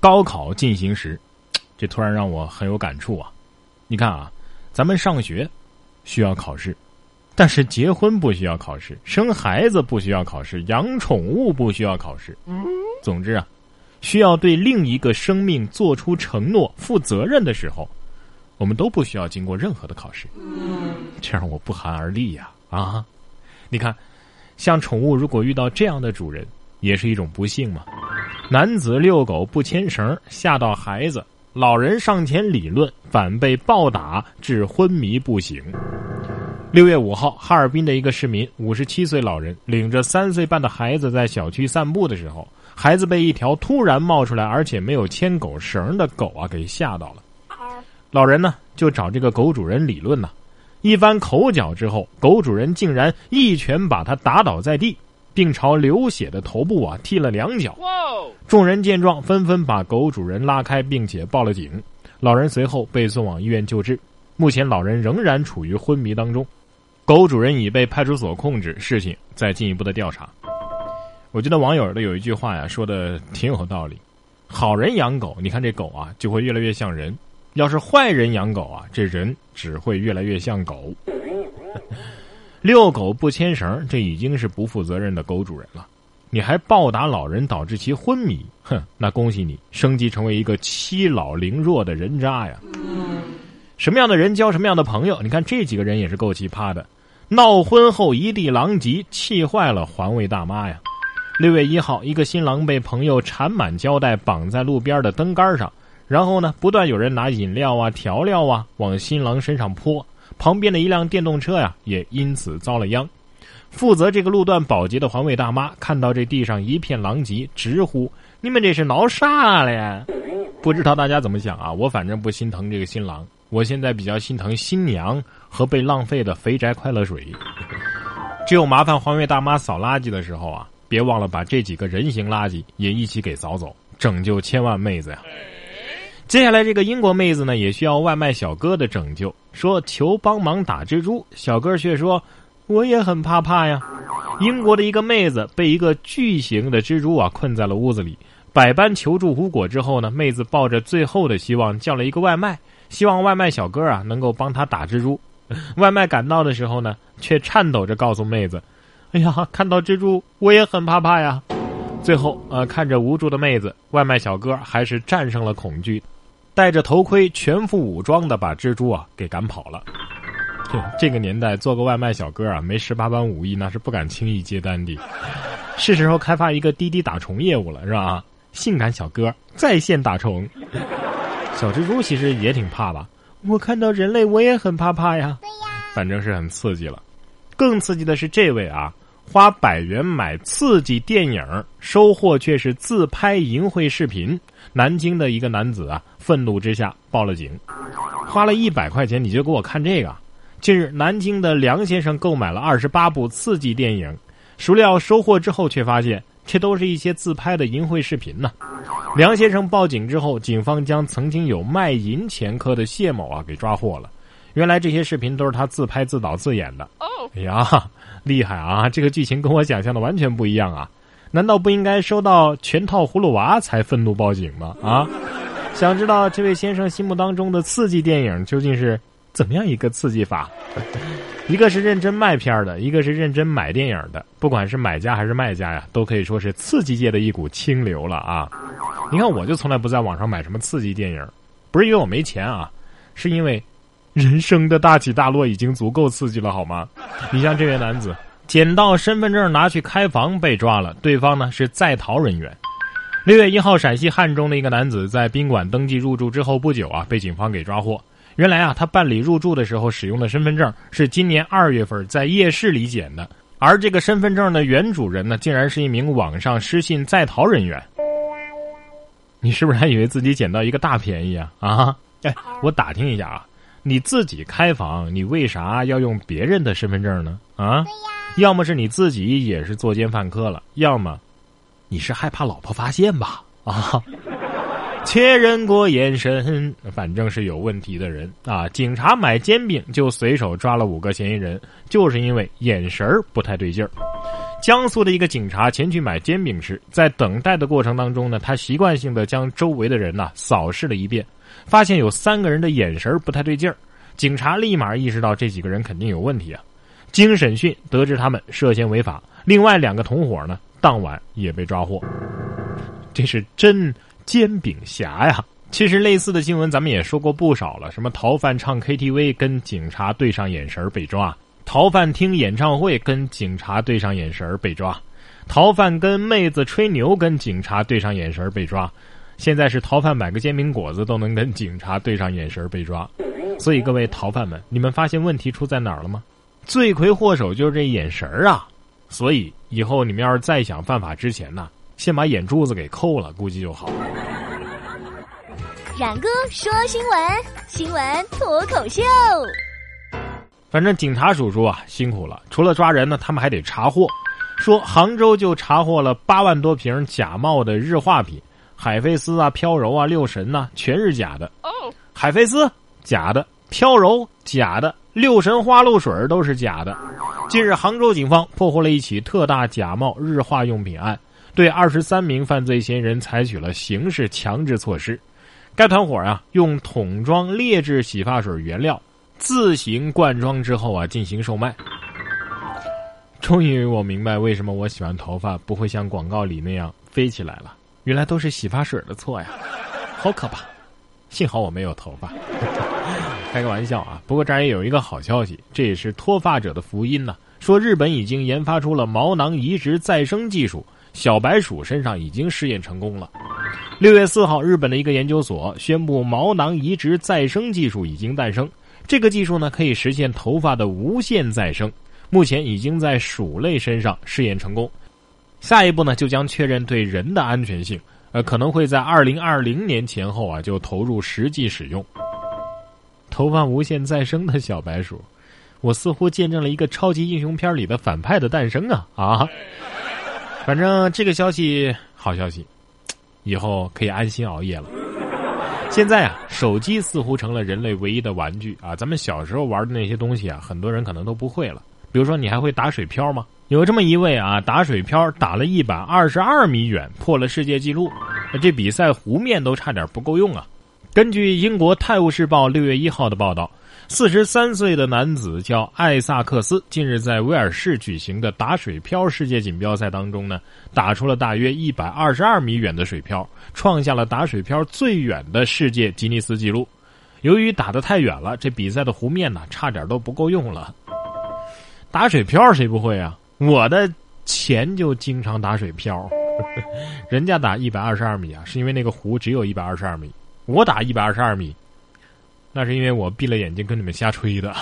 高考进行时，这突然让我很有感触啊！你看啊，咱们上学需要考试，但是结婚不需要考试，生孩子不需要考试，养宠物不需要考试。总之啊，需要对另一个生命做出承诺、负责任的时候，我们都不需要经过任何的考试。这让我不寒而栗呀！啊，你看，像宠物如果遇到这样的主人，也是一种不幸嘛。男子遛狗不牵绳，吓到孩子。老人上前理论，反被暴打致昏迷不醒。六月五号，哈尔滨的一个市民，五十七岁老人领着三岁半的孩子在小区散步的时候，孩子被一条突然冒出来而且没有牵狗绳的狗啊给吓到了。老人呢就找这个狗主人理论呢，一番口角之后，狗主人竟然一拳把他打倒在地。并朝流血的头部啊踢了两脚，众人见状纷纷把狗主人拉开，并且报了警。老人随后被送往医院救治，目前老人仍然处于昏迷当中，狗主人已被派出所控制，事情在进一步的调查。我觉得网友的有一句话呀说的挺有道理：好人养狗，你看这狗啊就会越来越像人；要是坏人养狗啊，这人只会越来越像狗。遛狗不牵绳，这已经是不负责任的狗主人了。你还暴打老人，导致其昏迷，哼，那恭喜你升级成为一个欺老凌弱的人渣呀！什么样的人交什么样的朋友？你看这几个人也是够奇葩的。闹婚后一地狼藉，气坏了环卫大妈呀！六月一号，一个新郎被朋友缠满胶带绑在路边的灯杆上，然后呢，不断有人拿饮料啊、调料啊往新郎身上泼。旁边的一辆电动车呀，也因此遭了殃。负责这个路段保洁的环卫大妈看到这地上一片狼藉，直呼：“你们这是闹啥了呀？”不知道大家怎么想啊？我反正不心疼这个新郎，我现在比较心疼新娘和被浪费的肥宅快乐水。只有麻烦环卫大妈扫垃圾的时候啊，别忘了把这几个人形垃圾也一起给扫走，拯救千万妹子呀！接下来这个英国妹子呢，也需要外卖小哥的拯救，说求帮忙打蜘蛛。小哥却说：“我也很怕怕呀。”英国的一个妹子被一个巨型的蜘蛛啊困在了屋子里，百般求助无果之后呢，妹子抱着最后的希望叫了一个外卖，希望外卖小哥啊能够帮她打蜘蛛。外卖赶到的时候呢，却颤抖着告诉妹子：“哎呀，看到蜘蛛我也很怕怕呀。”最后，呃，看着无助的妹子，外卖小哥还是战胜了恐惧。戴着头盔，全副武装的把蜘蛛啊给赶跑了。这个年代做个外卖小哥啊，没十八般武艺那是不敢轻易接单的。是时候开发一个滴滴打虫业务了，是吧？性感小哥在线打虫。小蜘蛛其实也挺怕吧？我看到人类我也很怕怕呀。对呀，反正是很刺激了。更刺激的是这位啊。花百元买刺激电影，收获却是自拍淫秽视频。南京的一个男子啊，愤怒之下报了警。花了一百块钱，你就给我看这个？近日，南京的梁先生购买了二十八部刺激电影，孰料收货之后却发现，这都是一些自拍的淫秽视频呢。梁先生报警之后，警方将曾经有卖淫前科的谢某啊给抓获了。原来这些视频都是他自拍自导自演的。哦，哎呀，厉害啊！这个剧情跟我想象的完全不一样啊！难道不应该收到全套葫芦娃才愤怒报警吗？啊！想知道这位先生心目当中的刺激电影究竟是怎么样一个刺激法？一个是认真卖片的，一个是认真买电影的。不管是买家还是卖家呀，都可以说是刺激界的一股清流了啊！你看，我就从来不在网上买什么刺激电影，不是因为我没钱啊，是因为。人生的大起大落已经足够刺激了，好吗？你像这位男子捡到身份证拿去开房被抓了，对方呢是在逃人员。六月一号，陕西汉中的一个男子在宾馆登记入住之后不久啊，被警方给抓获。原来啊，他办理入住的时候使用的身份证是今年二月份在夜市里捡的，而这个身份证的原主人呢，竟然是一名网上失信在逃人员。你是不是还以为自己捡到一个大便宜啊？啊，哎，我打听一下啊。你自己开房，你为啥要用别人的身份证呢？啊，要么是你自己也是作奸犯科了，要么你是害怕老婆发现吧？啊，确认过眼神，反正是有问题的人啊！警察买煎饼就随手抓了五个嫌疑人，就是因为眼神不太对劲儿。江苏的一个警察前去买煎饼时，在等待的过程当中呢，他习惯性的将周围的人呐扫视了一遍，发现有三个人的眼神不太对劲儿。警察立马意识到这几个人肯定有问题啊！经审讯得知他们涉嫌违法，另外两个同伙呢，当晚也被抓获。这是真煎饼侠呀！其实类似的新闻咱们也说过不少了，什么逃犯唱 KTV 跟警察对上眼神被抓，逃犯听演唱会跟警察对上眼神被抓，逃犯跟妹子吹牛跟警察对上眼神被抓，现在是逃犯买个煎饼果子都能跟警察对上眼神被抓。所以各位逃犯们，你们发现问题出在哪儿了吗？罪魁祸首就是这眼神啊！所以以后你们要是再想犯法之前呢，先把眼珠子给扣了，估计就好。冉哥说新闻，新闻脱口秀。反正警察叔叔啊辛苦了，除了抓人呢，他们还得查货。说杭州就查获了八万多瓶假冒的日化品，海飞丝啊、飘柔啊、六神呐，全是假的。哦，海飞丝假的，飘柔假的，六神花露水都是假的。近日，杭州警方破获了一起特大假冒日化用品案，对二十三名犯罪嫌疑人采取了刑事强制措施。该团伙啊，用桶装劣质洗发水原料自行灌装之后啊，进行售卖。终于我明白为什么我喜欢头发不会像广告里那样飞起来了，原来都是洗发水的错呀，好可怕！幸好我没有头发，开个玩笑啊。不过这儿也有一个好消息，这也是脱发者的福音呢。说日本已经研发出了毛囊移植再生技术，小白鼠身上已经试验成功了。六月四号，日本的一个研究所宣布，毛囊移植再生技术已经诞生。这个技术呢，可以实现头发的无限再生。目前已经在鼠类身上试验成功。下一步呢，就将确认对人的安全性。呃，可能会在二零二零年前后啊，就投入实际使用。头发无限再生的小白鼠，我似乎见证了一个超级英雄片里的反派的诞生啊啊！反正这个消息好消息。以后可以安心熬夜了。现在啊，手机似乎成了人类唯一的玩具啊！咱们小时候玩的那些东西啊，很多人可能都不会了。比如说，你还会打水漂吗？有这么一位啊，打水漂打了一百二十二米远，破了世界纪录。这比赛湖面都差点不够用啊！根据英国《泰晤士报》六月一号的报道。四十三岁的男子叫艾萨克斯，近日在威尔士举行的打水漂世界锦标赛当中呢，打出了大约一百二十二米远的水漂，创下了打水漂最远的世界吉尼斯纪录。由于打得太远了，这比赛的湖面呢，差点都不够用了。打水漂谁不会啊？我的钱就经常打水漂，人家打一百二十二米啊，是因为那个湖只有一百二十二米，我打一百二十二米。那是因为我闭了眼睛跟你们瞎吹的。